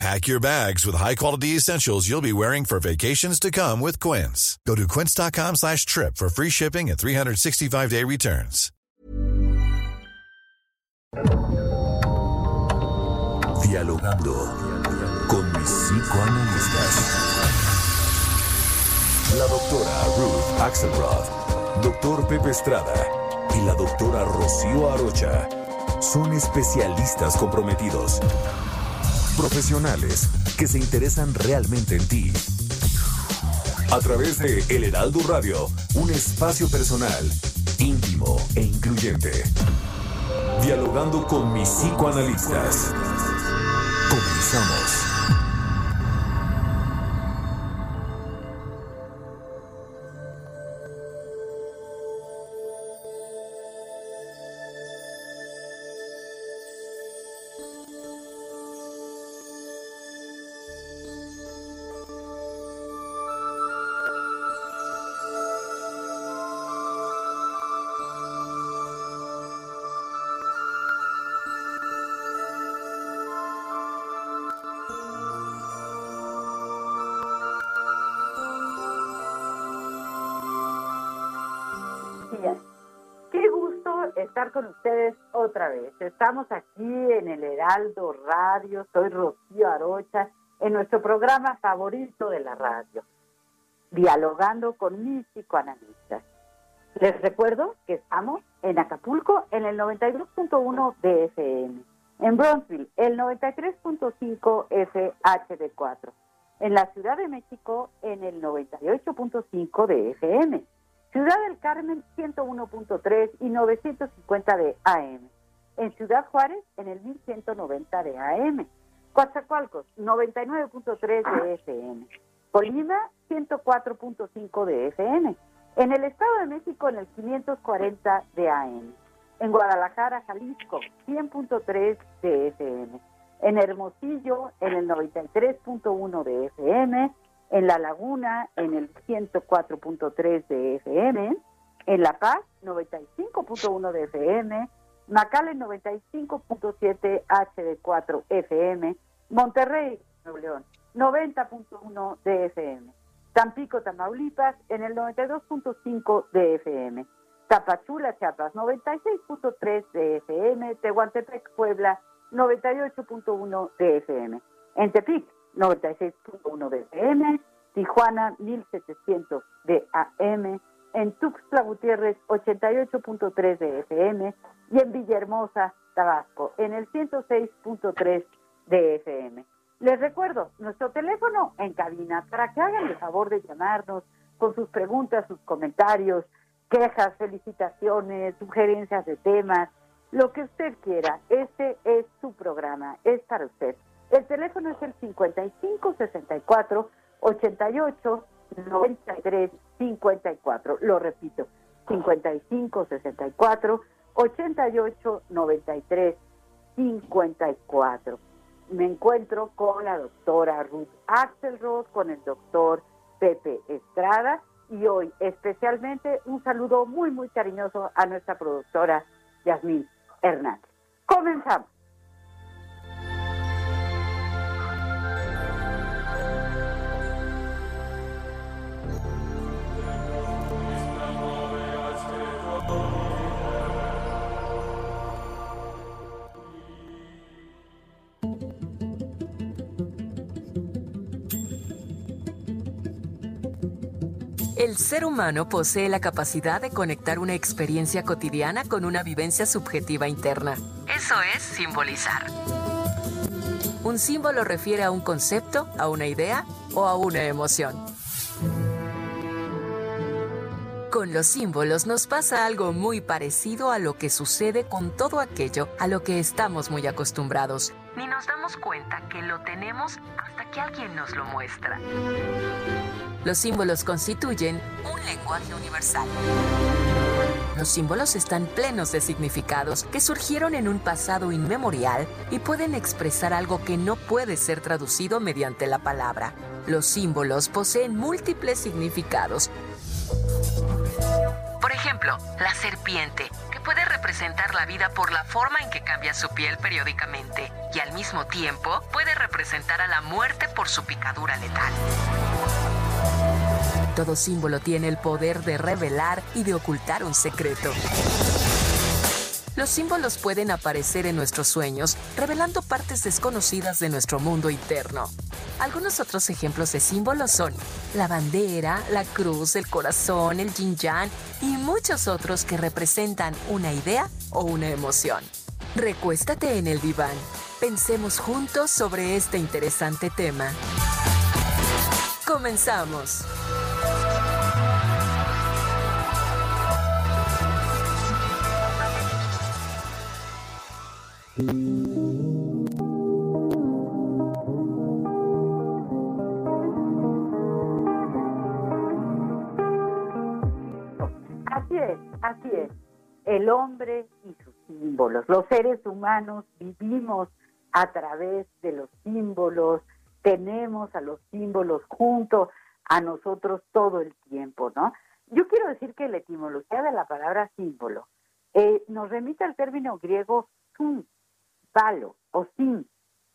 Pack your bags with high-quality essentials you'll be wearing for vacations to come with Quince. Go to quince.com slash trip for free shipping and 365-day returns. Dialogando con mis psicoanalistas. La doctora Ruth Axelrod, doctor Pepe Estrada y la doctora Rocío Arocha son especialistas comprometidos Profesionales que se interesan realmente en ti. A través de El Heraldo Radio, un espacio personal, íntimo e incluyente. Dialogando con mis psicoanalistas. Comenzamos. Estar con ustedes otra vez. Estamos aquí en el Heraldo Radio. Soy Rocío Arocha en nuestro programa favorito de la radio, dialogando con mis psicoanalistas. Les recuerdo que estamos en Acapulco en el 92.1 de FM, en Bronzeville el 93.5 FHD4, en la Ciudad de México en el 98.5 de FM Ciudad del Carmen 101.3 y 950 de AM. En Ciudad Juárez en el 1190 de AM. Coatzacoalcos 99.3 de FM. Colima 104.5 de FM. En el Estado de México en el 540 de AM. En Guadalajara, Jalisco 100.3 de FM. En Hermosillo en el 93.1 de FM en La Laguna en el 104.3 de FM, en La Paz 95.1 de FM, Macale 95.7 HD4 FM, Monterrey, Nuevo León 90.1 de FM, Tampico, Tamaulipas en el 92.5 de FM, Tapachula, Chiapas 96.3 de FM, Tehuantepec, Puebla 98.1 de FM, en Tepic 96.1 de FM, Tijuana 1700 de AM, en Tuxtla Gutiérrez 88.3 de FM y en Villahermosa, Tabasco, en el 106.3 de FM. Les recuerdo nuestro teléfono en cabina para que hagan el favor de llamarnos con sus preguntas, sus comentarios, quejas, felicitaciones, sugerencias de temas, lo que usted quiera. Este es su programa, es para usted. El teléfono es el 55 64 88 93 54. Lo repito, 55 64 88 93 54. Me encuentro con la doctora Ruth Axelrod, con el doctor Pepe Estrada y hoy especialmente un saludo muy, muy cariñoso a nuestra productora Yasmín Hernández. Comenzamos. El ser humano posee la capacidad de conectar una experiencia cotidiana con una vivencia subjetiva interna. Eso es simbolizar. Un símbolo refiere a un concepto, a una idea o a una emoción. Con los símbolos nos pasa algo muy parecido a lo que sucede con todo aquello a lo que estamos muy acostumbrados. Ni nos damos cuenta que lo tenemos hasta que alguien nos lo muestra. Los símbolos constituyen un lenguaje universal. Los símbolos están plenos de significados que surgieron en un pasado inmemorial y pueden expresar algo que no puede ser traducido mediante la palabra. Los símbolos poseen múltiples significados. Por ejemplo, la serpiente, que puede representar la vida por la forma en que cambia su piel periódicamente y al mismo tiempo puede representar a la muerte por su picadura letal. Todo símbolo tiene el poder de revelar y de ocultar un secreto. Los símbolos pueden aparecer en nuestros sueños, revelando partes desconocidas de nuestro mundo interno. Algunos otros ejemplos de símbolos son la bandera, la cruz, el corazón, el yin yang y muchos otros que representan una idea o una emoción. Recuéstate en el diván. Pensemos juntos sobre este interesante tema. Comenzamos. Así es, así es. El hombre y sus símbolos. Los seres humanos vivimos a través de los símbolos, tenemos a los símbolos junto a nosotros todo el tiempo, ¿no? Yo quiero decir que la etimología de la palabra símbolo eh, nos remite al término griego sun, palo o sin,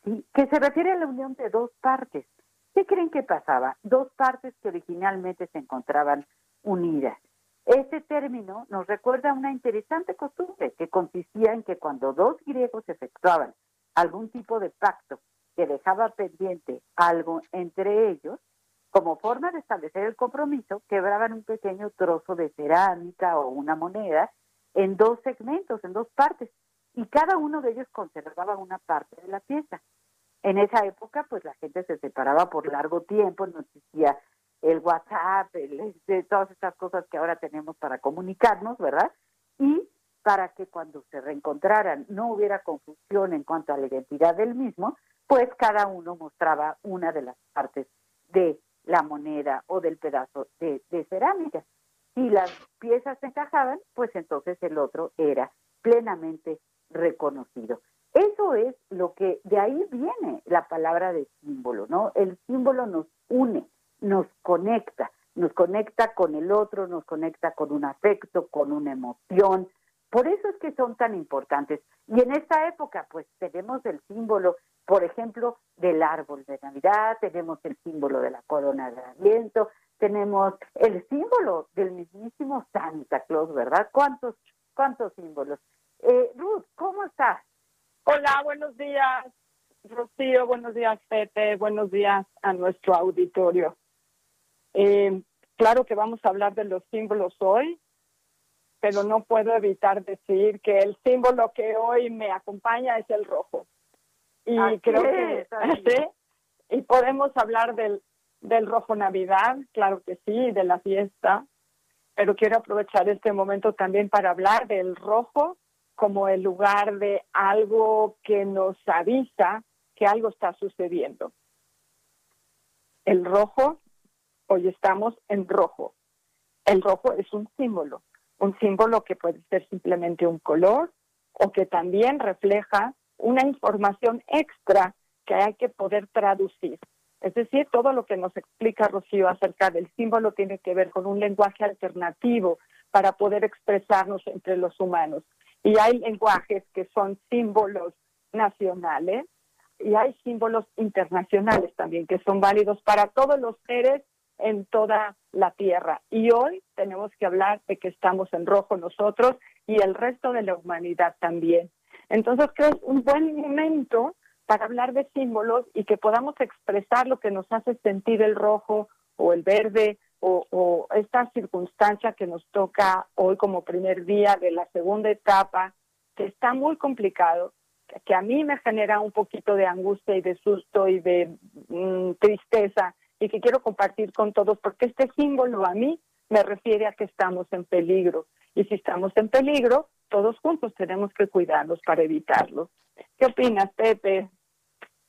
¿sí? que se refiere a la unión de dos partes. ¿Qué creen que pasaba? Dos partes que originalmente se encontraban unidas. Este término nos recuerda una interesante costumbre que consistía en que cuando dos griegos efectuaban algún tipo de pacto que dejaba pendiente algo entre ellos, como forma de establecer el compromiso, quebraban un pequeño trozo de cerámica o una moneda en dos segmentos, en dos partes, y cada uno de ellos conservaba una parte de la pieza. En esa época, pues la gente se separaba por largo tiempo, no existía el WhatsApp, el, de todas estas cosas que ahora tenemos para comunicarnos, ¿verdad? Y para que cuando se reencontraran no hubiera confusión en cuanto a la identidad del mismo, pues cada uno mostraba una de las partes de la moneda o del pedazo de, de cerámica. Si las piezas se encajaban, pues entonces el otro era plenamente reconocido. Eso es lo que, de ahí viene la palabra de símbolo, ¿no? El símbolo nos une, nos conecta, nos conecta con el otro, nos conecta con un afecto, con una emoción. Por eso es que son tan importantes. Y en esta época, pues tenemos el símbolo, por ejemplo, del árbol de Navidad, tenemos el símbolo de la corona de Adviento, tenemos el símbolo del mismísimo Santa Claus, ¿verdad? ¿Cuántos, cuántos símbolos? Eh, Ruth, ¿cómo estás? Hola, buenos días, Rocío, buenos días, Pepe, buenos días a nuestro auditorio. Eh, claro que vamos a hablar de los símbolos hoy, pero no puedo evitar decir que el símbolo que hoy me acompaña es el rojo. Y creo que ¿sí? y podemos hablar del, del rojo Navidad, claro que sí, de la fiesta, pero quiero aprovechar este momento también para hablar del rojo como el lugar de algo que nos avisa que algo está sucediendo. El rojo, hoy estamos en rojo. El rojo es un símbolo, un símbolo que puede ser simplemente un color o que también refleja una información extra que hay que poder traducir. Es decir, todo lo que nos explica Rocío acerca del símbolo tiene que ver con un lenguaje alternativo para poder expresarnos entre los humanos. Y hay lenguajes que son símbolos nacionales y hay símbolos internacionales también que son válidos para todos los seres en toda la tierra. Y hoy tenemos que hablar de que estamos en rojo nosotros y el resto de la humanidad también. Entonces creo que es un buen momento para hablar de símbolos y que podamos expresar lo que nos hace sentir el rojo o el verde o, esta circunstancia que nos toca hoy como primer día de la segunda etapa, que está muy complicado, que a mí me genera un poquito de angustia y de susto y de mm, tristeza y que quiero compartir con todos, porque este símbolo a mí me refiere a que estamos en peligro. Y si estamos en peligro, todos juntos tenemos que cuidarnos para evitarlo. ¿Qué opinas, Pepe?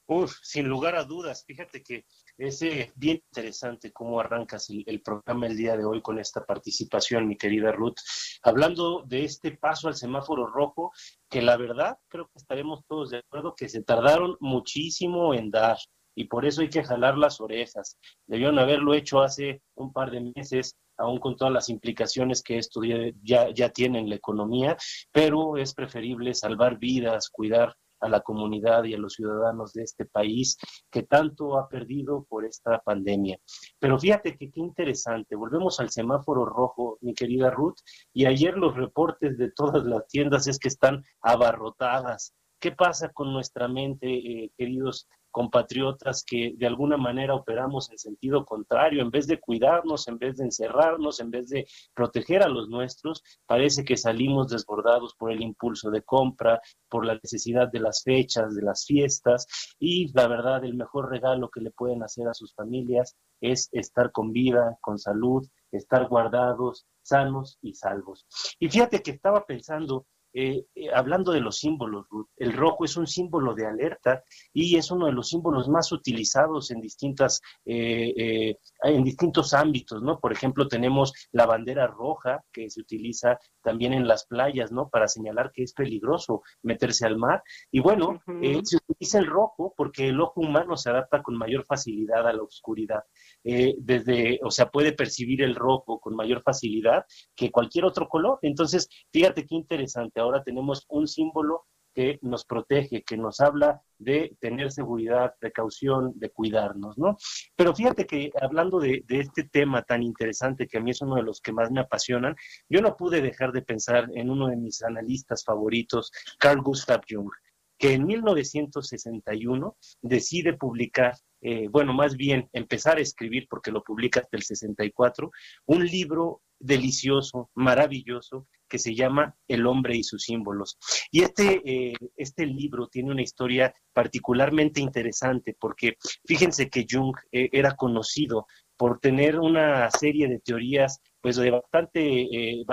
Uf, sin lugar a dudas, fíjate que Es bien interesante cómo arrancas el, programa el día de hoy con esta participación, mi querida Ruth, hablando de este paso al semáforo rojo, que la verdad creo que estaremos todos de acuerdo que se tardaron muchísimo en dar y por eso hay que jalar las orejas. Debieron haberlo hecho hace un par de meses, aún con todas las implicaciones que esto ya, ya tiene en la economía, pero es preferible salvar vidas, cuidar a la comunidad y a los ciudadanos de este país que tanto ha perdido por esta pandemia. Pero fíjate que qué interesante, volvemos al semáforo rojo, mi querida Ruth, y ayer los reportes de todas las tiendas es que están abarrotadas. ¿Qué pasa con nuestra mente, eh, queridos compatriotas que de alguna manera operamos en sentido contrario, en vez de cuidarnos, en vez de encerrarnos, en vez de proteger a los nuestros, parece que salimos desbordados por el impulso de compra, por la necesidad de las fechas, de las fiestas y la verdad el mejor regalo que le pueden hacer a sus familias es estar con vida, con salud, estar guardados, sanos y salvos. Y fíjate que estaba pensando eh, eh, hablando de los símbolos, el rojo es un símbolo de alerta y es uno de los símbolos más utilizados en distintas eh, en distintos ámbitos, ¿no? Por ejemplo, tenemos la bandera roja que se utiliza también en las playas, ¿no? Para señalar que es peligroso meterse al mar. Y bueno, se utiliza el rojo porque el ojo humano se adapta con mayor facilidad a la oscuridad. Desde, o sea, puede percibir el rojo con mayor facilidad que cualquier otro color. Entonces, fíjate qué interesante ahora tenemos un símbolo que nos protege, que nos habla de tener seguridad, precaución, de cuidarnos, ¿no? Pero fíjate que hablando de, este tema tan interesante, que a mí es uno de los que más me apasionan, yo no pude dejar de pensar en uno de mis analistas favoritos, Carl Gustav Jung, que en 1961 decide publicar, eh, bueno, más bien empezar a escribir, porque lo publica hasta el 64, un libro delicioso, maravilloso, que se llama El hombre y sus símbolos. Y este, eh, este libro tiene una historia particularmente interesante porque fíjense que Jung eh, era conocido por tener una serie de teorías pues de bastante, eh,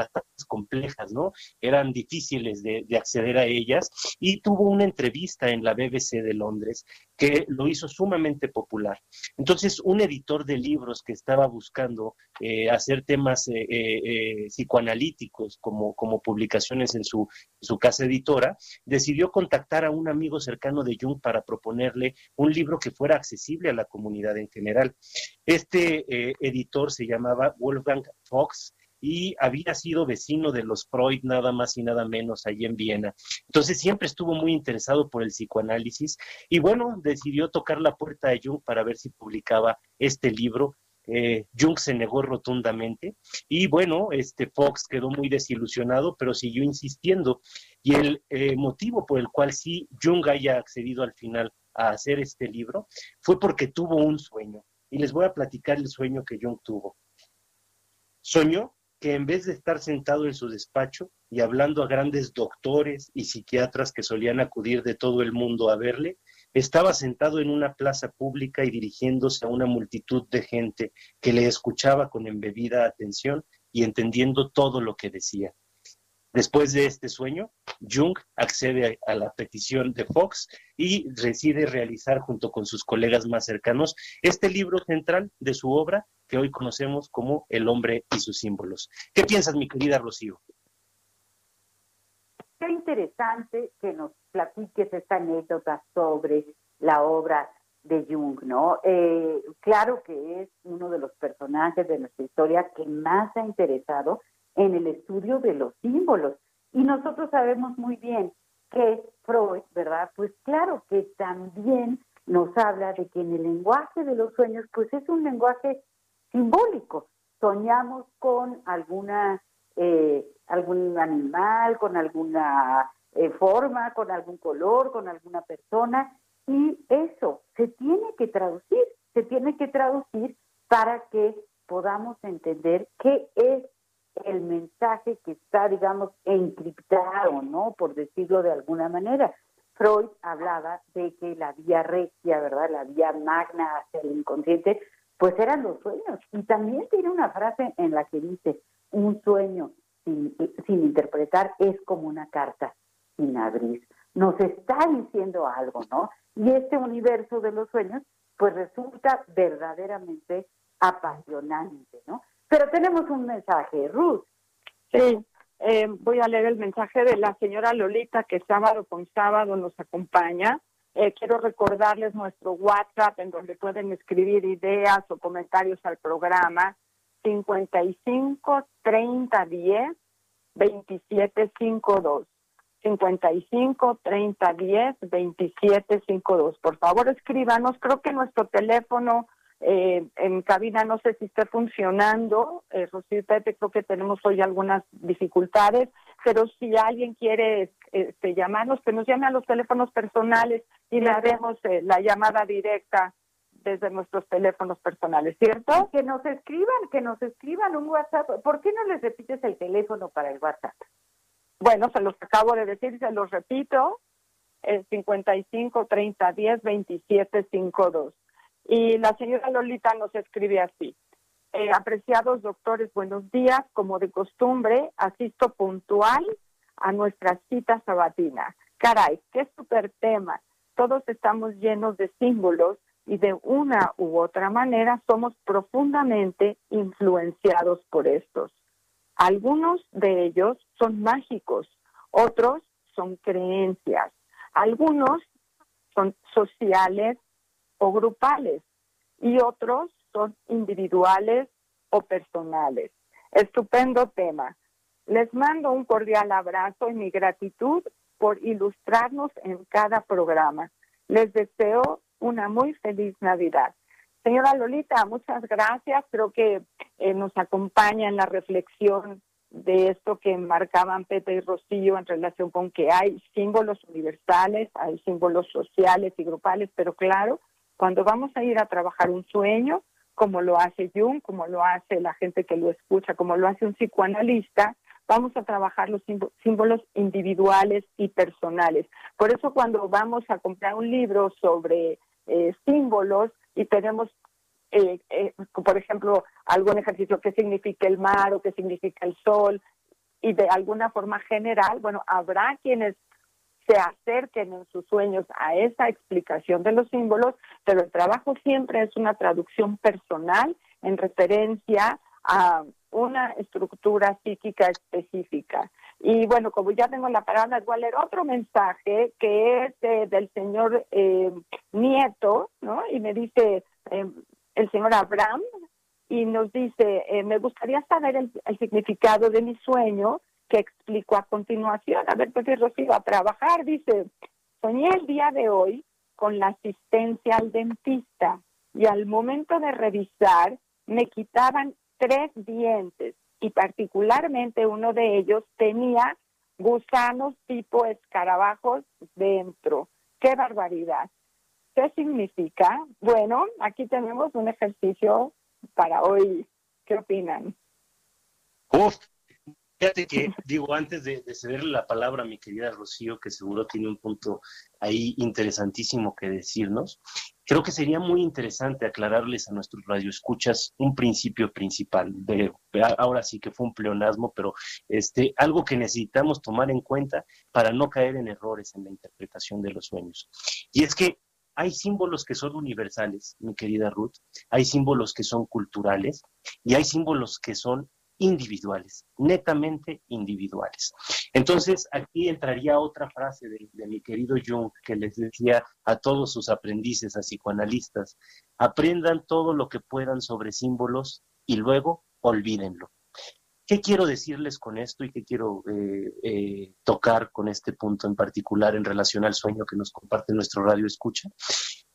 complejas, ¿no? Eran difíciles de, acceder a ellas y tuvo una entrevista en la BBC de Londres que lo hizo sumamente popular. Entonces, un editor de libros que estaba buscando eh, hacer temas eh, psicoanalíticos como, como publicaciones en su, su casa editora, decidió contactar a un amigo cercano de Jung para proponerle un libro que fuera accesible a la comunidad en general. Este editor se llamaba Wolfgang Fox y había sido vecino de los Freud nada más y nada menos allí en Viena. Entonces siempre estuvo muy interesado por el psicoanálisis y bueno, decidió tocar la puerta de Jung para ver si publicaba este libro. Eh, Jung se negó rotundamente y bueno, este Fox quedó muy desilusionado, pero siguió insistiendo. Y el eh, motivo por el cual sí Jung haya accedido al final a hacer este libro fue porque tuvo un sueño. Y les voy a platicar el sueño que Jung tuvo. Soñó que en vez de estar sentado en su despacho y hablando a grandes doctores y psiquiatras que solían acudir de todo el mundo a verle, estaba sentado en una plaza pública y dirigiéndose a una multitud de gente que le escuchaba con embebida atención y entendiendo todo lo que decía. Después de este sueño, Jung accede a la petición de Fox y decide realizar junto con sus colegas más cercanos este libro central de su obra que hoy conocemos como El hombre y sus símbolos. ¿Qué piensas, mi querida Rocío? Qué interesante que nos platiques esta anécdota sobre la obra de Jung, ¿no? Eh, claro que es uno de los personajes de nuestra historia que más ha interesado en el estudio de los símbolos. Y nosotros sabemos muy bien que Freud, ¿verdad? Pues claro que también nos habla de que en el lenguaje de los sueños, pues es un lenguaje simbólico. Soñamos con alguna, eh, algún animal, con alguna eh, forma, con algún color, con alguna persona, y eso se tiene que traducir, se tiene que traducir para que podamos entender qué es el mensaje que está, digamos, encriptado, ¿no? Por decirlo de alguna manera. Freud hablaba de que la vía regia, ¿verdad? La vía magna hacia el inconsciente, pues eran los sueños. Y también tiene una frase en la que dice, un sueño sin, sin interpretar es como una carta sin abrir. Nos está diciendo algo, ¿no? Y este universo de los sueños pues resulta verdaderamente apasionante, ¿no? Pero tenemos un mensaje, Ruth. Sí, eh, voy a leer el mensaje de la señora Lolita que sábado con sábado nos acompaña. Eh, quiero recordarles nuestro WhatsApp en donde pueden escribir ideas o comentarios al programa 55 30 10 27 52. 55 30 10 27 52. Por favor, escríbanos. Creo que nuestro teléfono eh, en cabina no sé si está funcionando. Eh, Rocío Pepe, creo que tenemos hoy algunas dificultades, pero si alguien quiere este, llamarnos, que nos llame a los teléfonos personales y le haremos eh, la llamada directa desde nuestros teléfonos personales, ¿cierto? Que nos escriban, que nos escriban un WhatsApp. ¿Por qué no les repites el teléfono para el WhatsApp? Bueno, se los acabo de decir, se los repito, el 55 30 10 27 52. Y la señora Lolita nos escribe así. Eh, apreciados doctores, buenos días. Como de costumbre, asisto puntual a nuestra cita sabatina. Caray, qué super tema. Todos estamos llenos de símbolos y de una u otra manera somos profundamente influenciados por estos. Algunos de ellos son mágicos, otros son creencias, algunos son sociales o grupales y otros son individuales o personales. Estupendo tema. Les mando un cordial abrazo y mi gratitud por ilustrarnos en cada programa. Les deseo una muy feliz Navidad. Señora Lolita, muchas gracias. Creo que eh, nos acompaña en la reflexión de esto que marcaban Pepe y Rocío en relación con que hay símbolos universales, hay símbolos sociales y grupales, pero claro, cuando vamos a ir a trabajar un sueño, como lo hace Jung, como lo hace la gente que lo escucha, como lo hace un psicoanalista, vamos a trabajar los símbolos individuales y personales. Por eso cuando vamos a comprar un libro sobre eh, símbolos y tenemos, eh, eh, por ejemplo, algún ejercicio que significa el mar o que significa el sol, y de alguna forma general, bueno, habrá quienes se acerquen en sus sueños a esa explicación de los símbolos, pero el trabajo siempre es una traducción personal en referencia a una estructura psíquica específica. Y bueno, como ya tengo la palabra, voy a leer otro mensaje que es del señor eh, Nieto, ¿no? Y me dice eh, el señor Abraham, y nos dice, eh, me gustaría saber el, significado de mi sueño que explico a continuación. A ver, pues Rocío, a trabajar, dice, soñé el día de hoy con la asistencia al dentista y al momento de revisar me quitaban tres dientes y particularmente uno de ellos tenía gusanos tipo escarabajos dentro. ¡Qué barbaridad! ¿Qué significa? Bueno, aquí tenemos un ejercicio para hoy. ¿Qué opinan? Fíjate que, digo, antes de, de cederle la palabra a mi querida Rocío, que seguro tiene un punto ahí interesantísimo que decirnos, creo que sería muy interesante aclararles a nuestros radioescuchas un principio principal. De, ahora sí que fue un pleonasmo, pero este, algo que necesitamos tomar en cuenta para no caer en errores en la interpretación de los sueños. Y es que hay símbolos que son universales, mi querida Ruth, hay símbolos que son culturales y hay símbolos que son individuales, netamente individuales. Entonces, aquí entraría otra frase de, mi querido Jung que les decía a todos sus aprendices, a psicoanalistas, aprendan todo lo que puedan sobre símbolos y luego olvídenlo. ¿Qué quiero decirles con esto y qué quiero eh, eh, tocar con este punto en particular en relación al sueño que nos comparte nuestro radio escucha?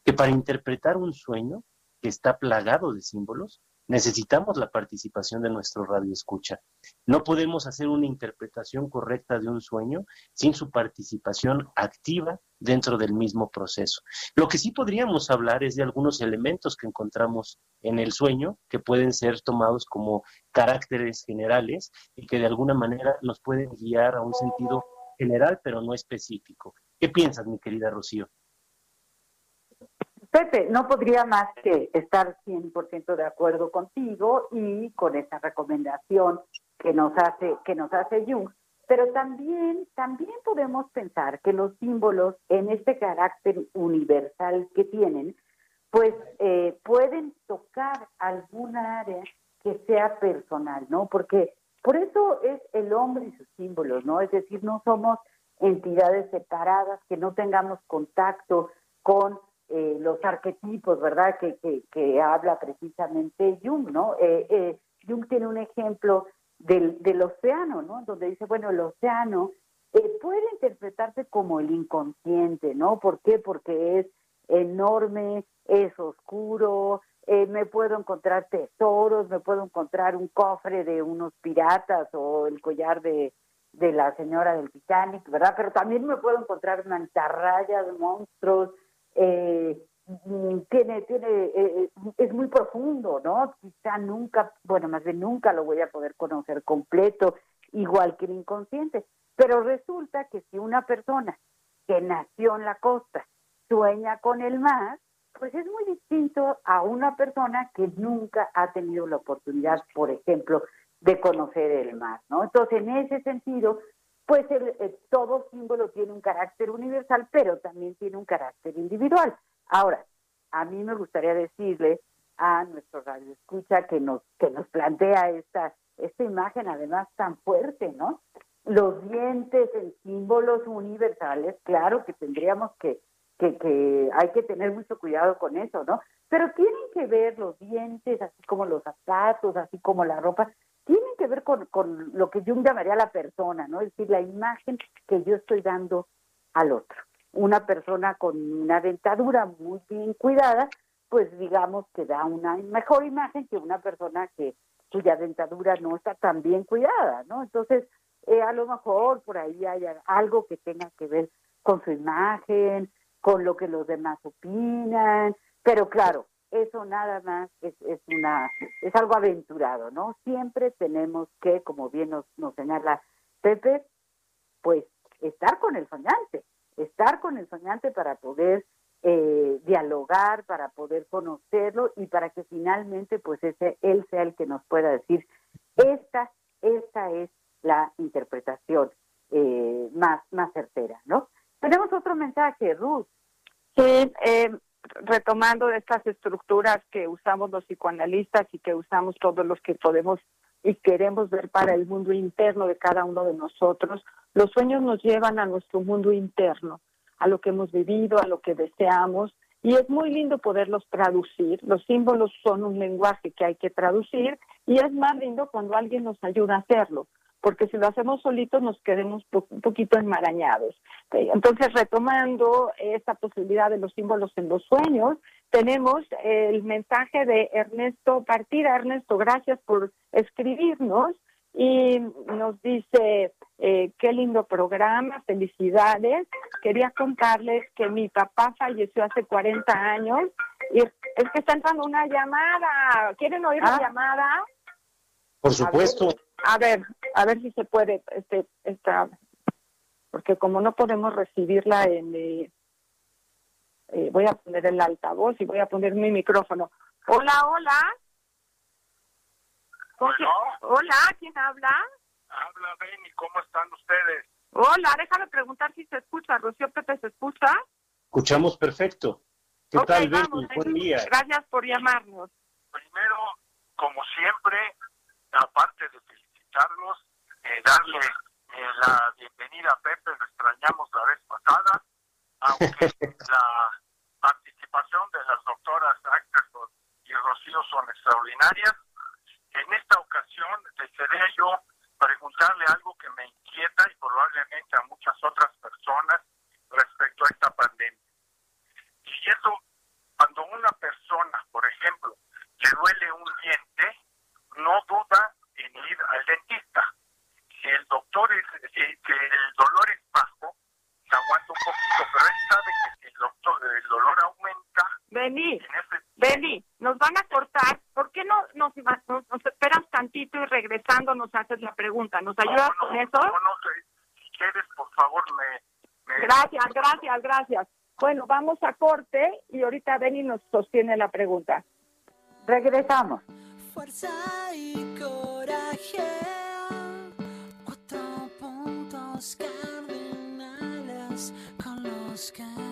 Que para interpretar un sueño que está plagado de símbolos, necesitamos la participación de nuestro radio escucha. No podemos hacer una interpretación correcta de un sueño sin su participación activa dentro del mismo proceso. Lo que sí podríamos hablar es de algunos elementos que encontramos en el sueño que pueden ser tomados como caracteres generales y que de alguna manera nos pueden guiar a un sentido general pero no específico. ¿Qué piensas, mi querida Rocío? Pepe, no podría más que estar 100% de acuerdo contigo y con esa recomendación que nos hace que nos hace Jung, pero también también podemos pensar que los símbolos en este carácter universal que tienen pues eh, pueden tocar alguna área que sea personal, ¿no? Porque por eso es el hombre y sus símbolos, ¿no? Es decir, no somos entidades separadas, que no tengamos contacto con eh, los arquetipos, ¿verdad? Que, que, habla precisamente Jung, ¿no? Eh, eh, Jung tiene un ejemplo del, del océano, ¿no? Donde dice, bueno, el océano puede interpretarse como el inconsciente, ¿no? ¿Por qué? Porque es enorme, es oscuro, me puedo encontrar tesoros, me puedo encontrar un cofre de unos piratas o el collar de, de la señora del Titanic, ¿verdad? Pero también me puedo encontrar mantarrayas, monstruos, eh, tiene, tiene, eh, es muy profundo, ¿no? Quizá nunca, bueno, más de nunca lo voy a poder conocer completo, igual que el inconsciente. Pero resulta que si una persona que nació en la costa sueña con el mar, pues es muy distinto a una persona que nunca ha tenido la oportunidad, por ejemplo, de conocer el mar, ¿no? Entonces, en ese sentido, pues el, todo símbolo tiene un carácter universal, pero también tiene un carácter individual. Ahora, a mí me gustaría decirle a nuestro radio escucha que nos que nos plantea esta esta imagen además tan fuerte, ¿no? Los dientes en símbolos universales, claro que tendríamos que, que, que hay que tener mucho cuidado con eso, ¿no? Pero tienen que ver los dientes, así como los zapatos, así como la ropa, tienen que ver con, con lo que Jung llamaría la persona, ¿no? Es decir, la imagen que yo estoy dando al otro. Una persona con una dentadura muy bien cuidada, pues digamos que da una mejor imagen que una persona que cuya dentadura no está tan bien cuidada, ¿no? Entonces, eh, a lo mejor por ahí hay algo que tenga que ver con su imagen, con lo que los demás opinan, pero claro, eso nada más es, es, una es algo aventurado, ¿no? Siempre tenemos que, como bien nos, nos señala Pepe, pues estar con el soñante, estar con el soñante para poder eh, dialogar, para poder conocerlo y para que finalmente pues ese él sea el que nos pueda decir esta esta es la interpretación eh, más más certera, ¿no? Tenemos otro mensaje, Ruth. Sí, eh, retomando estas estructuras que usamos los psicoanalistas y que usamos todos los que podemos y queremos ver para el mundo interno de cada uno de nosotros, los sueños nos llevan a nuestro mundo interno, a lo que hemos vivido, a lo que deseamos, y es muy lindo poderlos traducir. Los símbolos son un lenguaje que hay que traducir y es más lindo cuando alguien nos ayuda a hacerlo porque si lo hacemos solitos nos quedemos un poquito enmarañados. Entonces, retomando esta posibilidad de los símbolos en los sueños, tenemos el mensaje de Ernesto Partida. Ernesto, gracias por escribirnos y nos dice, eh, qué lindo programa, felicidades. Quería contarles que mi papá falleció hace 40 años y es que está entrando una llamada. ¿Quieren oír la ah. llamada? Por supuesto. A ver, a ver, si se puede, este, esta, porque como no podemos recibirla en, eh, eh, voy a poner el altavoz y voy a poner mi micrófono. Hola, hola. Hola, ¿quién habla? Habla Benny, ¿cómo están ustedes? Hola, déjame preguntar si se escucha. Rocío Pepe, ¿se escucha? Escuchamos perfecto. ¿Qué tal, Benny? Buen día. Gracias por llamarnos. Primero, como siempre, aparte de felicitarlos, eh, darle eh, la bienvenida a Pepe, lo extrañamos la vez pasada, aunque la participación de las doctoras Ackerson y Rocío son extraordinarias. En esta ocasión desearía yo preguntarle algo que me inquieta y probablemente a muchas otras personas respecto a esta pandemia. Y eso, cuando una persona, por ejemplo, le duele un diente, no duda en ir al dentista. Si el doctor es, si, el dolor es bajo, se aguanta un poquito, pero él sabe que si el, doctor, el dolor aumenta... Vení, vení, nos van a cortar. ¿Por qué no nos, nos, esperas tantito y regresando nos haces ¿Nos ayudas con eso? No, no, si quieres, por favor, me... Gracias, gracias, gracias. Bueno, vamos a corte y ahorita Benny nos sostiene la pregunta. Regresamos fuerza y coraje. Cuatro puntos cardinales con los que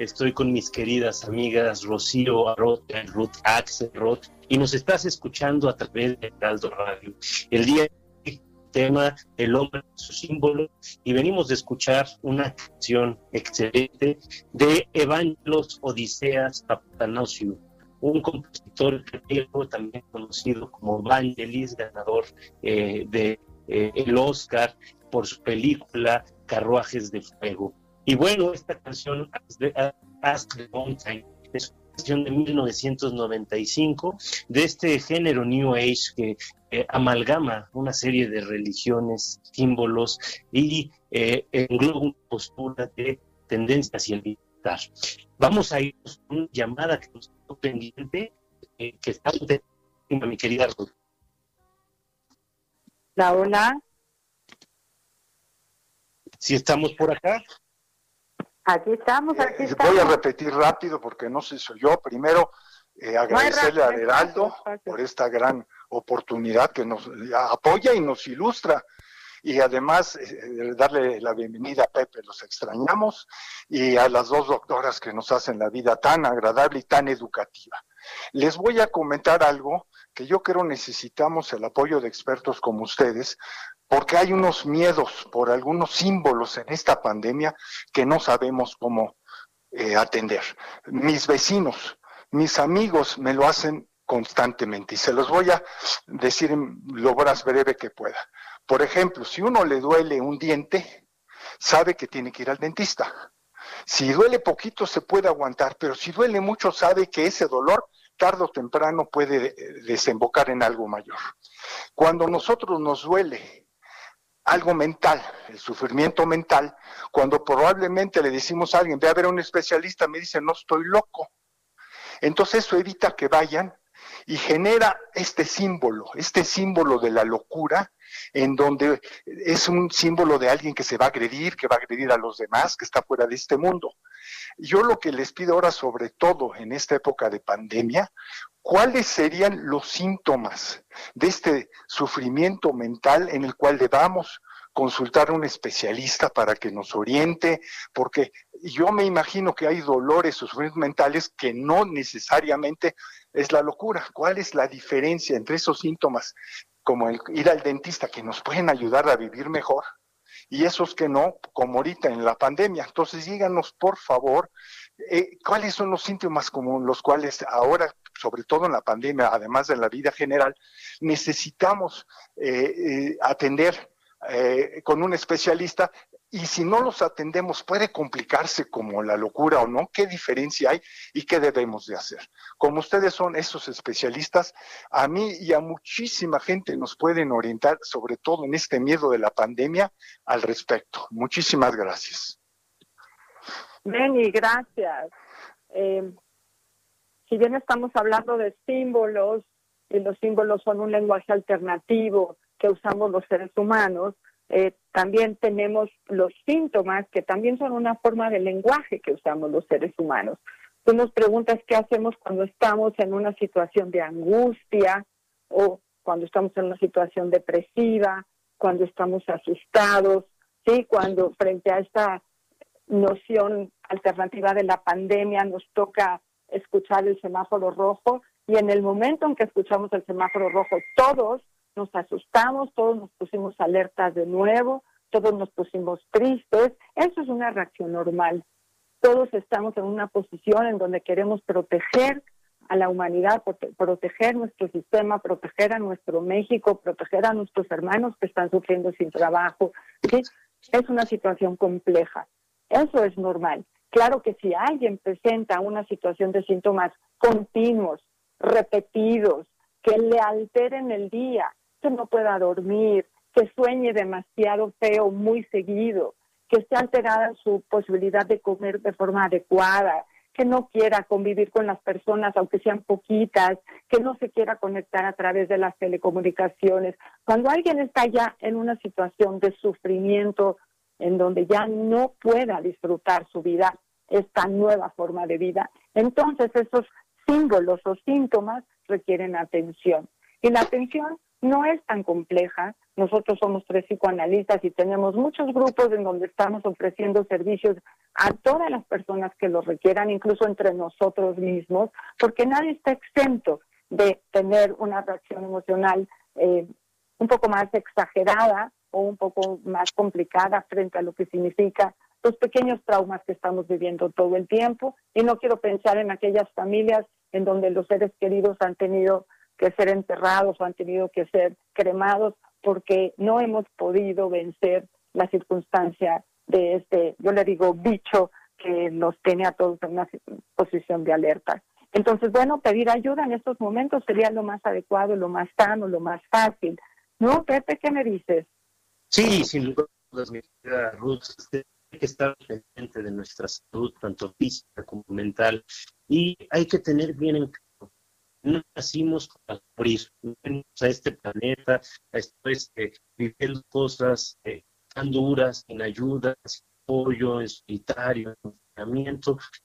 Estoy con mis queridas amigas Rocío Arrocha, Ruth Axelrod, y nos estás escuchando a través de Heraldo Radio. El día de tema El hombre su símbolo, y venimos de escuchar una canción excelente de Evangelos Odiseas Papatanosiou, un compositor griego también conocido como Vangelis, ganador eh, de eh, el Oscar por su película Carruajes de Fuego. Y bueno, esta canción, As the, Mountain, es una canción de 1995 de este género New Age que eh, amalgama una serie de religiones, símbolos y eh, engloba una postura de tendencia hacia el bienestar. Vamos a ir con una llamada que nos quedó pendiente, eh, que está de mi querida Ruth. La hola, Si estamos por acá, Aquí estamos, aquí Eh, estamos. voy a repetir rápido porque no sé si soy yo. Primero, eh, agradecerle al Heraldo por esta gran oportunidad que nos eh, apoya y nos ilustra. Y además, eh, darle la bienvenida a Pepe, los extrañamos, y a las dos doctoras que nos hacen la vida tan agradable y tan educativa. Les voy a comentar algo que yo creo necesitamos el apoyo de expertos como ustedes, porque hay unos miedos por algunos símbolos en esta pandemia que no sabemos cómo eh, atender. Mis vecinos, mis amigos me lo hacen constantemente y se los voy a decir en lo más breve que pueda. Por ejemplo, si uno le duele un diente, sabe que tiene que ir al dentista. Si duele poquito se puede aguantar, pero si duele mucho sabe que ese dolor tarde o temprano puede eh, desembocar en algo mayor. Cuando nosotros nos duele algo mental, el sufrimiento mental, cuando probablemente le decimos a alguien, ve a ver a un especialista, me dice, no estoy loco. Entonces eso evita que vayan y genera este símbolo, este símbolo de la locura, en donde es un símbolo de alguien que se va a agredir, que va a agredir a los demás, que está fuera de este mundo. Yo lo que les pido ahora, sobre todo en esta época de pandemia, ¿cuáles serían los síntomas de este sufrimiento mental en el cual debamos consultar a un especialista para que nos oriente? Porque yo me imagino que hay dolores o sufrimientos mentales que no necesariamente es la locura. ¿Cuál es la diferencia entre esos síntomas, como el ir al dentista, que nos pueden ayudar a vivir mejor? y esos que no, como ahorita en la pandemia. Entonces, díganos, por favor, eh, cuáles son los síntomas como los cuales ahora, sobre todo en la pandemia, además de la vida general, necesitamos eh, eh, atender con un especialista y si no los atendemos puede complicarse como la locura o no, qué diferencia hay y qué debemos de hacer. Como ustedes son esos especialistas, a mí y a muchísima gente nos pueden orientar, sobre todo en este miedo de la pandemia, al respecto. Muchísimas gracias. Benny, gracias. Eh, si bien estamos hablando de símbolos, y los símbolos son un lenguaje alternativo que usamos los seres humanos, eh, también tenemos los síntomas, que también son una forma de lenguaje que usamos los seres humanos. Tú nos preguntas qué hacemos cuando estamos en una situación de angustia o cuando estamos en una situación depresiva, cuando estamos asustados, sí, cuando frente a esta noción alternativa de la pandemia nos toca escuchar el semáforo rojo y en el momento en que escuchamos el semáforo rojo todos nos asustamos, todos nos pusimos alertas de nuevo, todos nos pusimos tristes. Eso es una reacción normal. Todos estamos en una posición en donde queremos proteger a la humanidad, prote- proteger nuestro sistema, proteger a nuestro México, proteger a nuestros hermanos que están sufriendo sin trabajo. ¿sí? Es una situación compleja. Eso es normal. Claro que si alguien presenta una situación de síntomas continuos, repetidos, que le alteren el día, que no pueda dormir, que sueñe demasiado feo muy seguido, que esté alterada su posibilidad de comer de forma adecuada, que no quiera convivir con las personas, aunque sean poquitas, que no se quiera conectar a través de las telecomunicaciones. Cuando alguien está ya en una situación de sufrimiento, en donde ya no pueda disfrutar su vida, esta nueva forma de vida, entonces esos símbolos o síntomas requieren atención. Y la atención no es tan compleja. Nosotros somos tres psicoanalistas y tenemos muchos grupos en donde estamos ofreciendo servicios a todas las personas que los requieran, incluso entre nosotros mismos, porque nadie está exento de tener una reacción emocional eh, un poco más exagerada o un poco más complicada frente a lo que significa los pequeños traumas que estamos viviendo todo el tiempo. Y no quiero pensar en aquellas familias en donde los seres queridos han tenido que ser enterrados o han tenido que ser cremados porque no hemos podido vencer la circunstancia de este, yo le digo, bicho que nos tiene a todos en una posición de alerta. Entonces, bueno, pedir ayuda en estos momentos sería lo más adecuado, lo más sano, lo más fácil. ¿No, Pepe, qué me dices? Sí, sin lugar a dudas, mi querida Ruth, hay que estar pendiente de nuestra salud, tanto física como mental, y hay que tener bien en no nacimos para morir, venimos a este planeta a este, viviendo cosas eh, tan duras, sin ayuda, sin apoyo, en solitario, en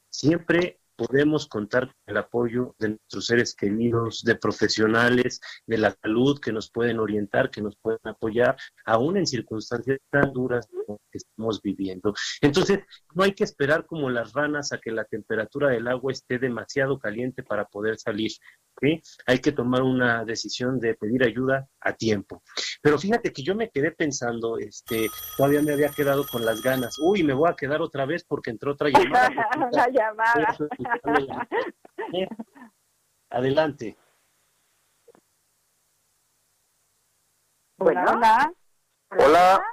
siempre podemos contar con el apoyo de nuestros seres queridos, de profesionales, de la salud que nos pueden orientar, que nos pueden apoyar, aún en circunstancias tan duras como que estamos viviendo. Entonces, no hay que esperar como las ranas a que la temperatura del agua esté demasiado caliente para poder salir. ¿Sí? Hay que tomar una decisión de pedir ayuda a tiempo. Pero fíjate que yo me quedé pensando, este, todavía me había quedado con las ganas. Uy, me voy a quedar otra vez porque entró otra llamada. Una llamada. Adelante. Bueno. Hola. Hola,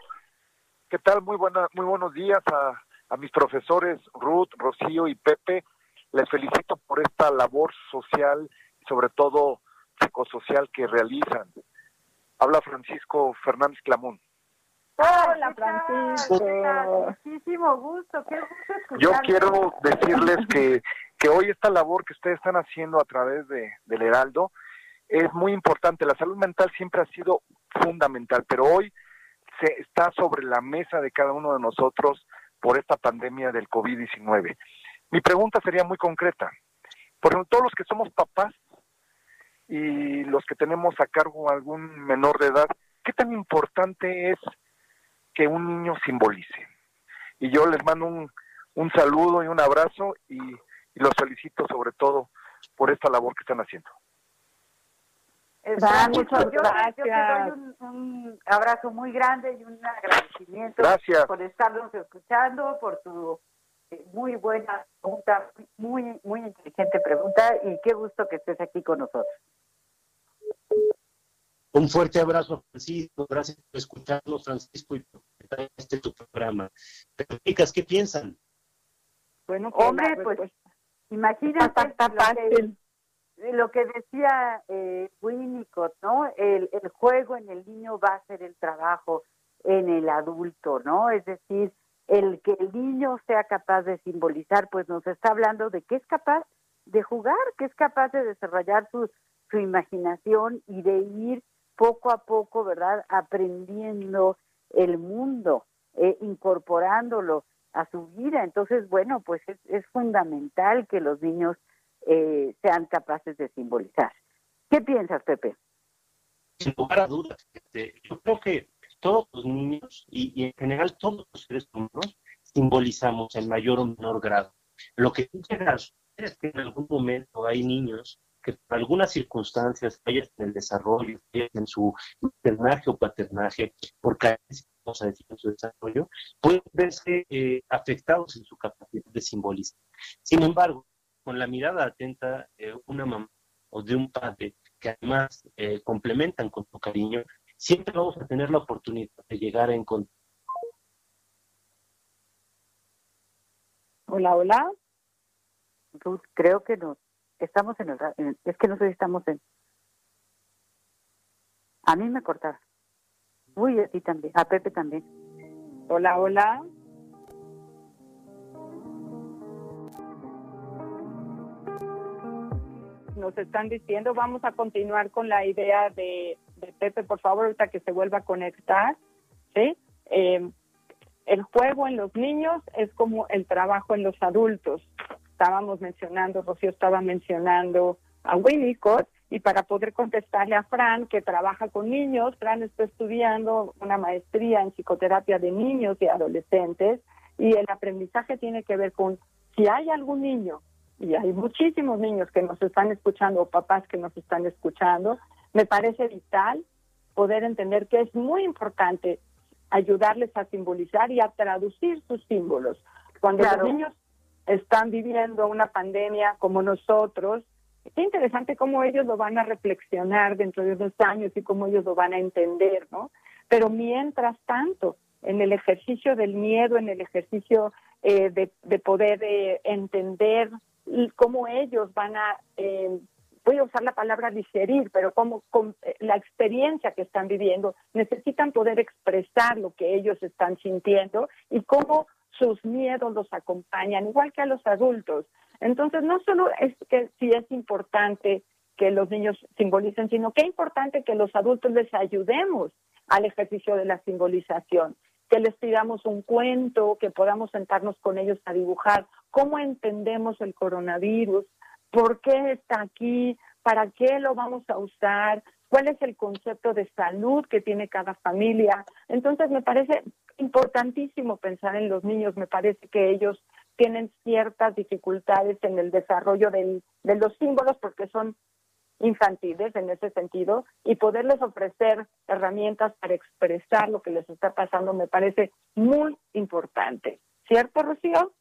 ¿qué tal? Muy buena, muy buenos días a, a mis profesores Ruth, Rocío y Pepe. Les felicito por esta labor social sobre todo psicosocial que realizan. Habla Francisco Fernández Clamón. Hola. Francisco. Muchísimo gusto, qué gusto Yo escucharte. quiero decirles que, que hoy esta labor que ustedes están haciendo a través de, del Heraldo es muy importante. La salud mental siempre ha sido fundamental, pero hoy se está sobre la mesa de cada uno de nosotros por esta pandemia del COVID-19. Mi pregunta sería muy concreta. Por ejemplo, todos los que somos papás y los que tenemos a cargo algún menor de edad, ¿qué tan importante es que un niño simbolice? Y yo les mando un, un saludo y un abrazo y, y los felicito sobre todo por esta labor que están haciendo. Muchas Yo, yo te doy un, un abrazo muy grande y un agradecimiento Gracias. por estarnos escuchando, por tu eh, muy buena pregunta, muy, muy inteligente pregunta y qué gusto que estés aquí con nosotros. Un fuerte abrazo, Francisco. Gracias por escucharnos, Francisco. Y en este tu programa. Pero, chicas, ¿qué piensan? Bueno, que Hombre, pues, respuesta Imagínate que- lo que decía eh, Winnicott, ¿no? El, el juego en el niño va a ser el trabajo en el adulto, ¿no? Es decir, el que el niño sea capaz de simbolizar, pues nos está hablando de que es capaz de jugar, que es capaz de desarrollar su, su imaginación y de ir poco a poco, ¿verdad? Aprendiendo el mundo, eh, incorporándolo a su vida. Entonces, bueno, pues es, fundamental que los niños eh, sean capaces de simbolizar. ¿Qué piensas, Pepe? sin lugar a dudas. este, yo creo que todos los niños y, en general todos los seres humanos simbolizamos en mayor o menor grado. Lo que llega a es que en algún momento hay niños que por algunas circunstancias, fallas en el desarrollo, en su maternaje o paternaje, por carencias, vamos en su desarrollo, pueden verse eh, afectados en su capacidad de simbolizar. Sin embargo, con la mirada atenta de una mamá o de un padre que además eh, complementan con tu cariño, siempre vamos a tener la oportunidad de llegar a encontrar. Hola, hola. Ruth, creo que no. Estamos en el... Es que no sé si estamos en... A mí me cortaron. Uy, a ti también. A Pepe también. Hola, hola. Nos están diciendo, vamos a continuar con la idea de, de Pepe, por favor, ahorita que se vuelva a conectar. ¿sí? Eh, el juego en los niños es como el trabajo en los adultos. Estábamos mencionando, Rocío estaba mencionando a Winnicott, y para poder contestarle a Fran, que trabaja con niños, Fran está estudiando una maestría en psicoterapia de niños y adolescentes, y el aprendizaje tiene que ver con si hay algún niño, y hay muchísimos niños que nos están escuchando, o papás que nos están escuchando, me parece vital poder entender que es muy importante ayudarles a simbolizar y a traducir sus símbolos. Cuando Claro. los niños están viviendo una pandemia como nosotros, qué interesante cómo ellos lo van a reflexionar dentro de unos años y cómo ellos lo van a entender, ¿no? Pero mientras tanto, en el ejercicio del miedo, en el ejercicio eh, de, de poder eh, entender cómo ellos van a, eh, voy a usar la palabra digerir, pero como con, eh, la experiencia que están viviendo, necesitan poder expresar lo que ellos están sintiendo y cómo sus miedos los acompañan, igual que a los adultos. Entonces, no solo es que sí es importante que los niños simbolicen, sino que es importante que los adultos les ayudemos al ejercicio de la simbolización, que les pidamos un cuento, que podamos sentarnos con ellos a dibujar cómo entendemos el coronavirus, por qué está aquí, para qué lo vamos a usar, cuál es el concepto de salud que tiene cada familia. Entonces, me parece importantísimo pensar en los niños, me parece que ellos tienen ciertas dificultades en el desarrollo del- de los símbolos porque son infantiles en ese sentido y poderles ofrecer herramientas para expresar lo que les está pasando me parece muy importante. ¿Cierto, Rocío?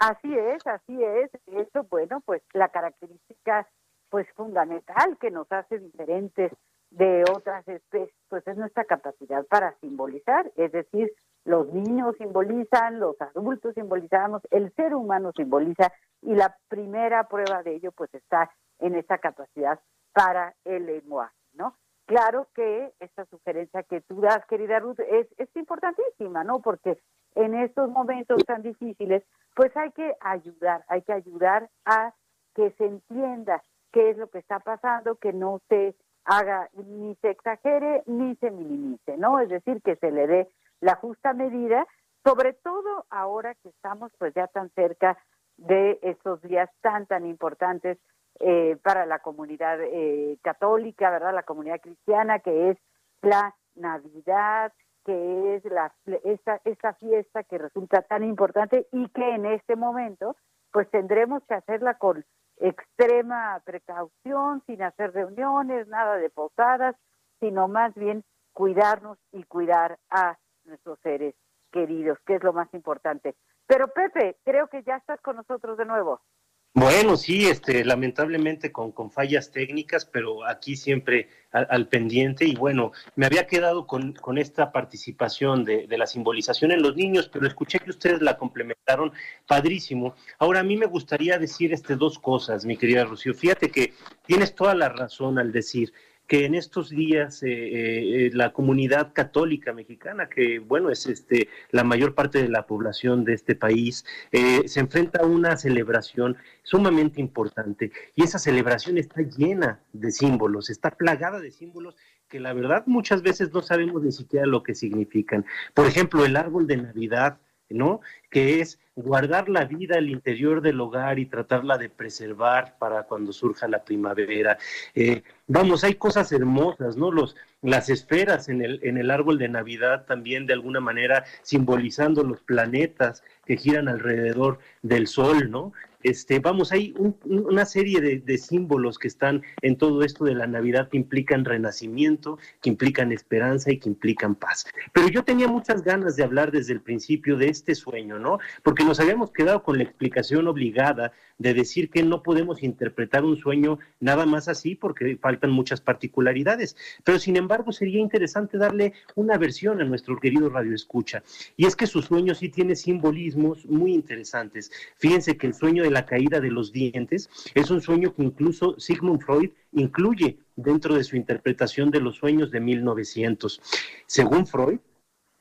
Así es, así es. Hecho, bueno, pues la característica pues fundamental que nos hace diferentes de otras especies, pues es nuestra capacidad para simbolizar, es decir, los niños simbolizan, los adultos simbolizamos, el ser humano simboliza y la primera prueba de ello pues está en esa capacidad para el lenguaje, ¿no? Claro que esta sugerencia que tú das, querida Ruth, es, es importantísima, ¿no? Porque en estos momentos tan difíciles, pues hay que ayudar, hay que ayudar a que se entienda qué es lo que está pasando, que no se haga ni se exagere ni se minimice, ¿no? Es decir, que se le dé la justa medida, sobre todo ahora que estamos pues ya tan cerca de estos días tan, tan importantes eh, para la comunidad eh, católica, ¿verdad? La comunidad cristiana, que es la Navidad, que es la, esta, esta fiesta que resulta tan importante y que en este momento pues tendremos que hacerla con extrema precaución, sin hacer reuniones, nada de posadas, sino más bien cuidarnos y cuidar a nuestros seres queridos, que es lo más importante. Pero Pepe, creo que ya estás con nosotros de nuevo. Bueno, sí, este, lamentablemente con, con fallas técnicas, pero aquí siempre al, pendiente. Y bueno, me había quedado con, con esta participación de, de la simbolización en los niños, pero escuché que ustedes la complementaron padrísimo. Ahora, a mí me gustaría decir este, dos cosas, mi querida Rocío. Fíjate que tienes toda la razón al decir que en estos días eh, eh, la comunidad católica mexicana, que bueno, es este la mayor parte de la población de este país, eh, se enfrenta a una celebración sumamente importante y esa celebración está llena de símbolos, está plagada de símbolos que la verdad muchas veces no sabemos ni siquiera lo que significan. Por ejemplo, el árbol de Navidad, ¿no? Que es guardar la vida al interior del hogar y tratarla de preservar para cuando surja la primavera. Eh, vamos, hay cosas hermosas, ¿no? Los, las esferas en el, en el árbol de Navidad también de alguna manera simbolizando los planetas que giran alrededor del Sol, ¿no? Este, vamos, hay un- una serie de, de símbolos que están en todo esto de la Navidad que implican renacimiento, que implican esperanza y que implican paz. Pero yo tenía muchas ganas de hablar desde el principio de este sueño, ¿no? Porque nos habíamos quedado con la explicación obligada de decir que no podemos interpretar un sueño nada más así porque faltan muchas particularidades. Pero sin embargo sería interesante darle una versión a nuestro querido Radio Escucha. Y es que su sueño sí tiene simbolismos muy interesantes. Fíjense que el sueño de la caída de los dientes es un sueño que incluso Sigmund Freud incluye dentro de su interpretación de los sueños de 1900. Según Freud,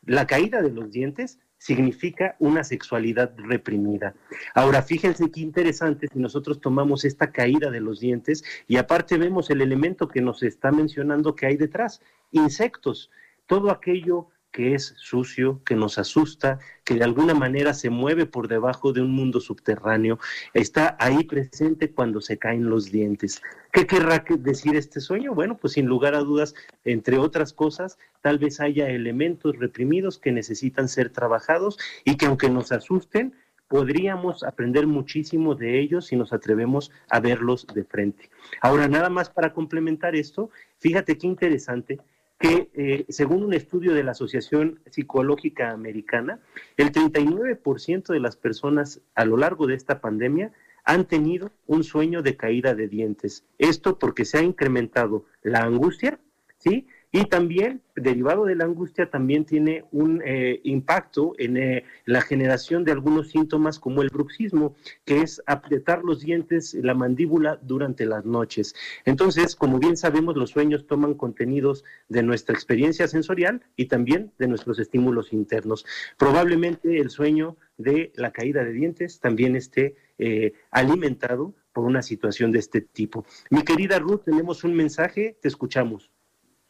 la caída de los dientes significa una sexualidad reprimida. Ahora, fíjense qué interesante si nosotros tomamos esta caída de los dientes y aparte vemos el elemento que nos está mencionando que hay detrás, insectos, todo aquello que es sucio, que nos asusta, que de alguna manera se mueve por debajo de un mundo subterráneo, está ahí presente cuando se caen los dientes. ¿Qué querrá que- decir este sueño? Bueno, pues sin lugar a dudas, entre otras cosas, tal vez haya elementos reprimidos que necesitan ser trabajados y que aunque nos asusten, podríamos aprender muchísimo de ellos si nos atrevemos a verlos de frente. Ahora, nada más para complementar esto, fíjate qué interesante que eh, según un estudio de la Asociación Psicológica Americana, el 39% de las personas a lo largo de esta pandemia han tenido un sueño de caída de dientes. Esto porque se ha incrementado la angustia, ¿sí? Y también, derivado de la angustia, también tiene un eh, impacto en eh, la generación de algunos síntomas como el bruxismo, que es apretar los dientes, la mandíbula durante las noches. Entonces, como bien sabemos, los sueños toman contenidos de nuestra experiencia sensorial y también de nuestros estímulos internos. Probablemente el sueño de la caída de dientes también esté eh, alimentado por una situación de este tipo. Mi querida Ruth, tenemos un mensaje, te escuchamos.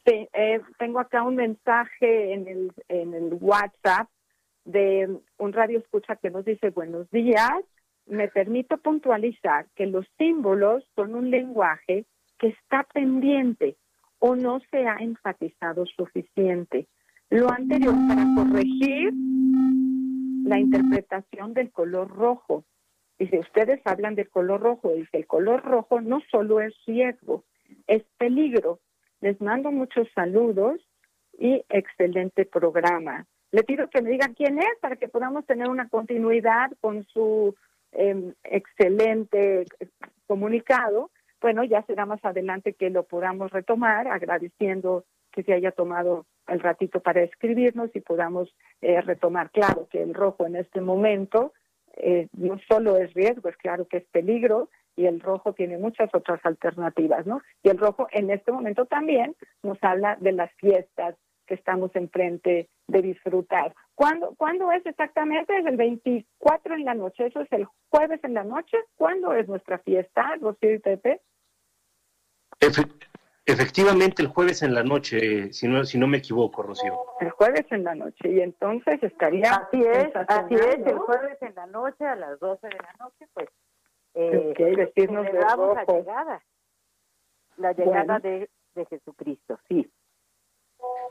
Sí, eh, tengo acá un mensaje en el, en el WhatsApp de un radio escucha que nos dice buenos días. Me permito puntualizar que los símbolos son un lenguaje que está pendiente o no se ha enfatizado suficiente. Lo anterior para corregir la interpretación del color rojo. Dice, ustedes hablan del color rojo. Dice, el color rojo no solo es riesgo, es peligro. Les mando muchos saludos y excelente programa. Le pido que me digan quién es para que podamos tener una continuidad con su eh, excelente comunicado. Bueno, ya será más adelante que lo podamos retomar, agradeciendo que se haya tomado el ratito para escribirnos y podamos eh, retomar. Claro que el rojo en este momento eh, no solo es riesgo, es claro que es peligro y el rojo tiene muchas otras alternativas, ¿no? Y el rojo en este momento también nos habla de las fiestas que estamos enfrente de disfrutar. ¿Cuándo, ¿Cuándo es exactamente? Es el 24 en la noche, eso es el jueves en la noche. ¿Cuándo es nuestra fiesta, Rocío y Pepe? Efe- efectivamente, el jueves en la noche, si no, si no me equivoco, Rocío. El jueves en la noche. Y entonces estaría... Así es, así es, el jueves en la noche, a las 12 de la noche, pues eh, Ok, vestirnos de celebramos la rojo. llegada, la llegada Bueno. de, de Jesucristo, sí.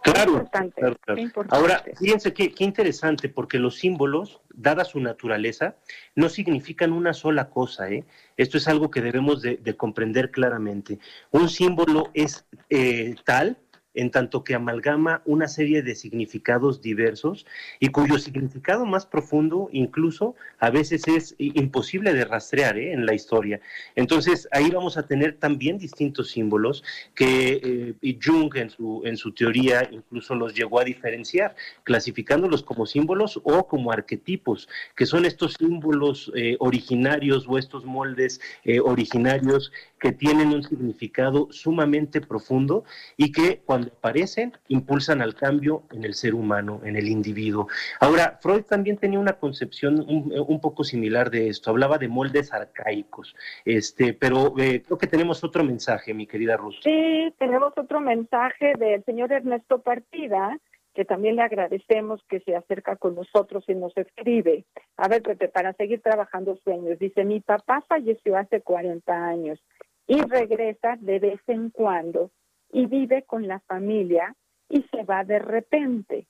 Claro, importante, claro, claro. qué importante. Ahora, fíjense qué, qué interesante, porque los símbolos, dada su naturaleza, no significan una sola cosa. ¿eh? Esto es algo que debemos de, de comprender claramente. Un símbolo es eh, tal en tanto que amalgama una serie de significados diversos y cuyo significado más profundo incluso a veces es imposible de rastrear ¿eh? en la historia. Entonces ahí vamos a tener también distintos símbolos que eh, Jung en su, en su teoría incluso los llegó a diferenciar, clasificándolos como símbolos o como arquetipos, que son estos símbolos eh, originarios o estos moldes originarios que tienen un significado sumamente profundo y que cuando aparecen impulsan al cambio en el ser humano, en el individuo. Ahora, Freud también tenía una concepción un, un poco similar de esto, hablaba de moldes arcaicos, este, pero eh, creo que tenemos otro mensaje, mi querida Ruth. Sí, tenemos otro mensaje del señor Ernesto Partida, que también le agradecemos que se acerca con nosotros y nos escribe. A ver, Pepe, para seguir trabajando sueños. Dice, mi papá falleció hace 40 años y regresa de vez en cuando y vive con la familia y se va de repente.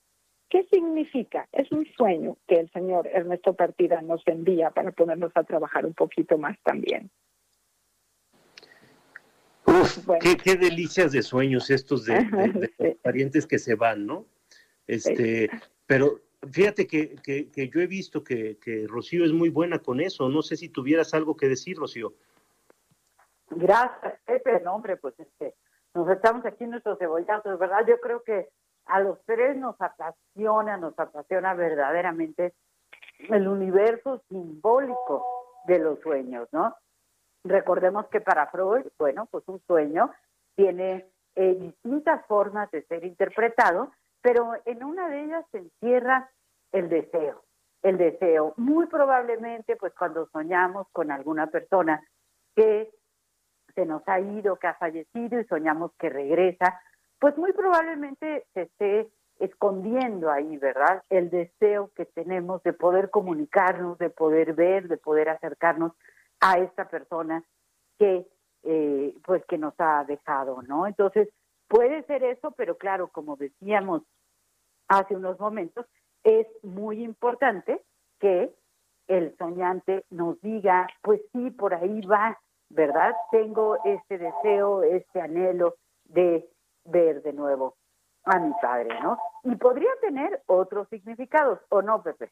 ¿Qué significa? Es un sueño que el señor Ernesto Partida nos envía para ponernos a trabajar un poquito más también. Uf, Bueno. qué, qué delicias de sueños estos de, de- de Sí. los parientes que se van, ¿no? Este, pero fíjate que, que- que yo he visto que, que Rocío es muy buena con eso. No sé si tuvieras algo que decir, Rocío. Gracias, Pepe. No, hombre, pues este, nos echamos aquí nuestros cebollazos, ¿verdad? Yo creo que a los tres nos apasiona, nos apasiona verdaderamente el universo simbólico de los sueños, ¿no? Recordemos que para Freud, bueno, pues un sueño tiene eh, distintas formas de ser interpretado, pero en una de ellas se encierra el deseo, el deseo. Muy probablemente, pues cuando soñamos con alguna persona que se nos ha ido, que ha fallecido y soñamos que regresa, pues muy probablemente se esté escondiendo ahí, ¿verdad? El deseo que tenemos de poder comunicarnos, de poder ver, de poder acercarnos a esta persona que, eh, pues, que nos ha dejado, ¿no? Entonces, puede ser eso, pero claro, como decíamos hace unos momentos, es muy importante que el soñante nos diga, pues sí, por ahí va, ¿verdad? Tengo este deseo, este anhelo de ver de nuevo a mi padre, ¿no? Y podría tener otros significados, ¿o no, Pepe?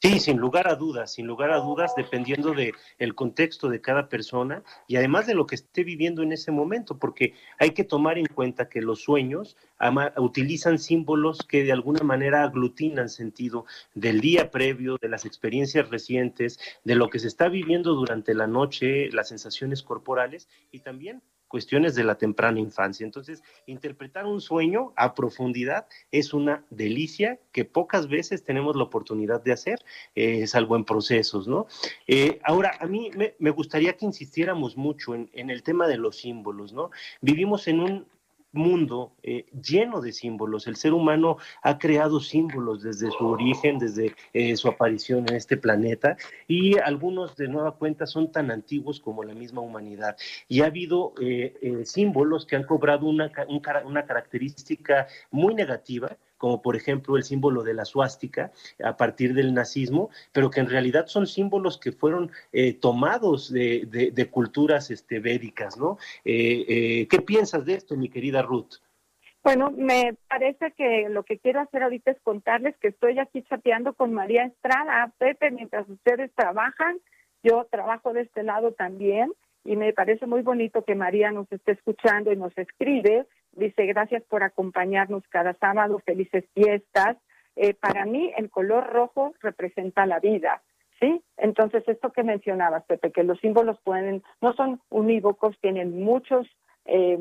Sí, sin lugar a dudas, sin lugar a dudas, dependiendo de el contexto de cada persona y además de lo que esté viviendo en ese momento, porque hay que tomar en cuenta que los sueños utilizan símbolos que de alguna manera aglutinan sentido del día previo, de las experiencias recientes, de lo que se está viviendo durante la noche, las sensaciones corporales y también cuestiones de la temprana infancia. Entonces, interpretar un sueño a profundidad es una delicia que pocas veces tenemos la oportunidad de hacer, eh, salvo en procesos, ¿no? Eh, ahora, a mí me, gustaría que insistiéramos mucho en el tema de los símbolos, ¿no? Vivimos en un mundo eh, lleno de símbolos. El ser humano ha creado símbolos desde su origen, desde eh, su aparición en este planeta, y algunos de nueva cuenta son tan antiguos como la misma humanidad. Y ha habido eh, eh, símbolos que han cobrado una, un una característica muy negativa, como por ejemplo el símbolo de la suástica a partir del nazismo, pero que en realidad son símbolos que fueron eh, tomados de, de- culturas este, védicas, ¿no? Eh, eh, ¿Qué piensas de esto, mi querida Ruth? Bueno, me parece que lo que quiero hacer ahorita es contarles que estoy aquí chateando con María Estrada, Pepe, mientras ustedes trabajan. Yo trabajo de este lado también y me parece muy bonito que María nos esté escuchando y nos escribe. Dice, gracias por acompañarnos cada sábado, felices fiestas. Eh, para mí el color rojo representa la vida, ¿sí? Entonces, esto que mencionabas, Pepe, que los símbolos pueden, no son unívocos, tienen muchos eh,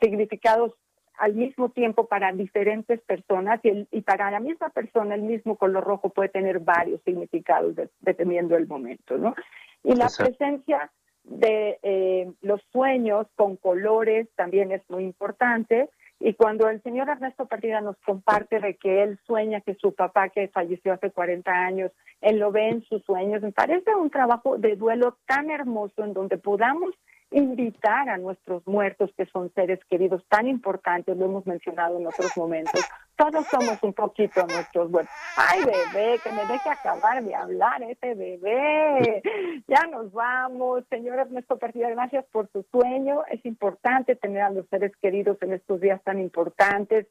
significados al mismo tiempo para diferentes personas y, el- y para la misma persona el mismo color rojo puede tener varios significados de- dependiendo del momento, ¿no? Y la Exacto. presencia de eh, los sueños con colores también es muy importante. Y cuando el señor Ernesto Partida nos comparte de que él sueña que su papá, que falleció hace 40 años, él lo ve en sus sueños, me parece un trabajo de duelo tan hermoso en donde podamos invitar a nuestros muertos, que son seres queridos tan importantes, lo hemos mencionado en otros momentos. Todos somos un poquito nuestros muertos. Ay, bebé, que me deje acabar de hablar ese bebé. Ya nos vamos. Señor Ernesto Partida, gracias por tu sueño. Es importante tener a los seres queridos en estos días tan importantes.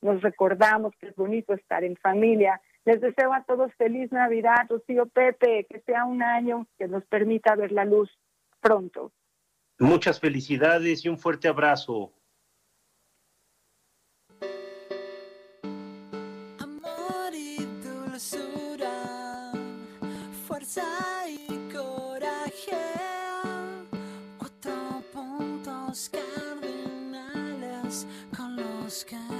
Nos recordamos que es bonito estar en familia. Les deseo a todos feliz Navidad, Rocío Pepe, que sea un año que nos permita ver la luz pronto. Muchas felicidades y un fuerte abrazo. Amor y dulzura, fuerza y coraje, cuatro puntos cardinales con los que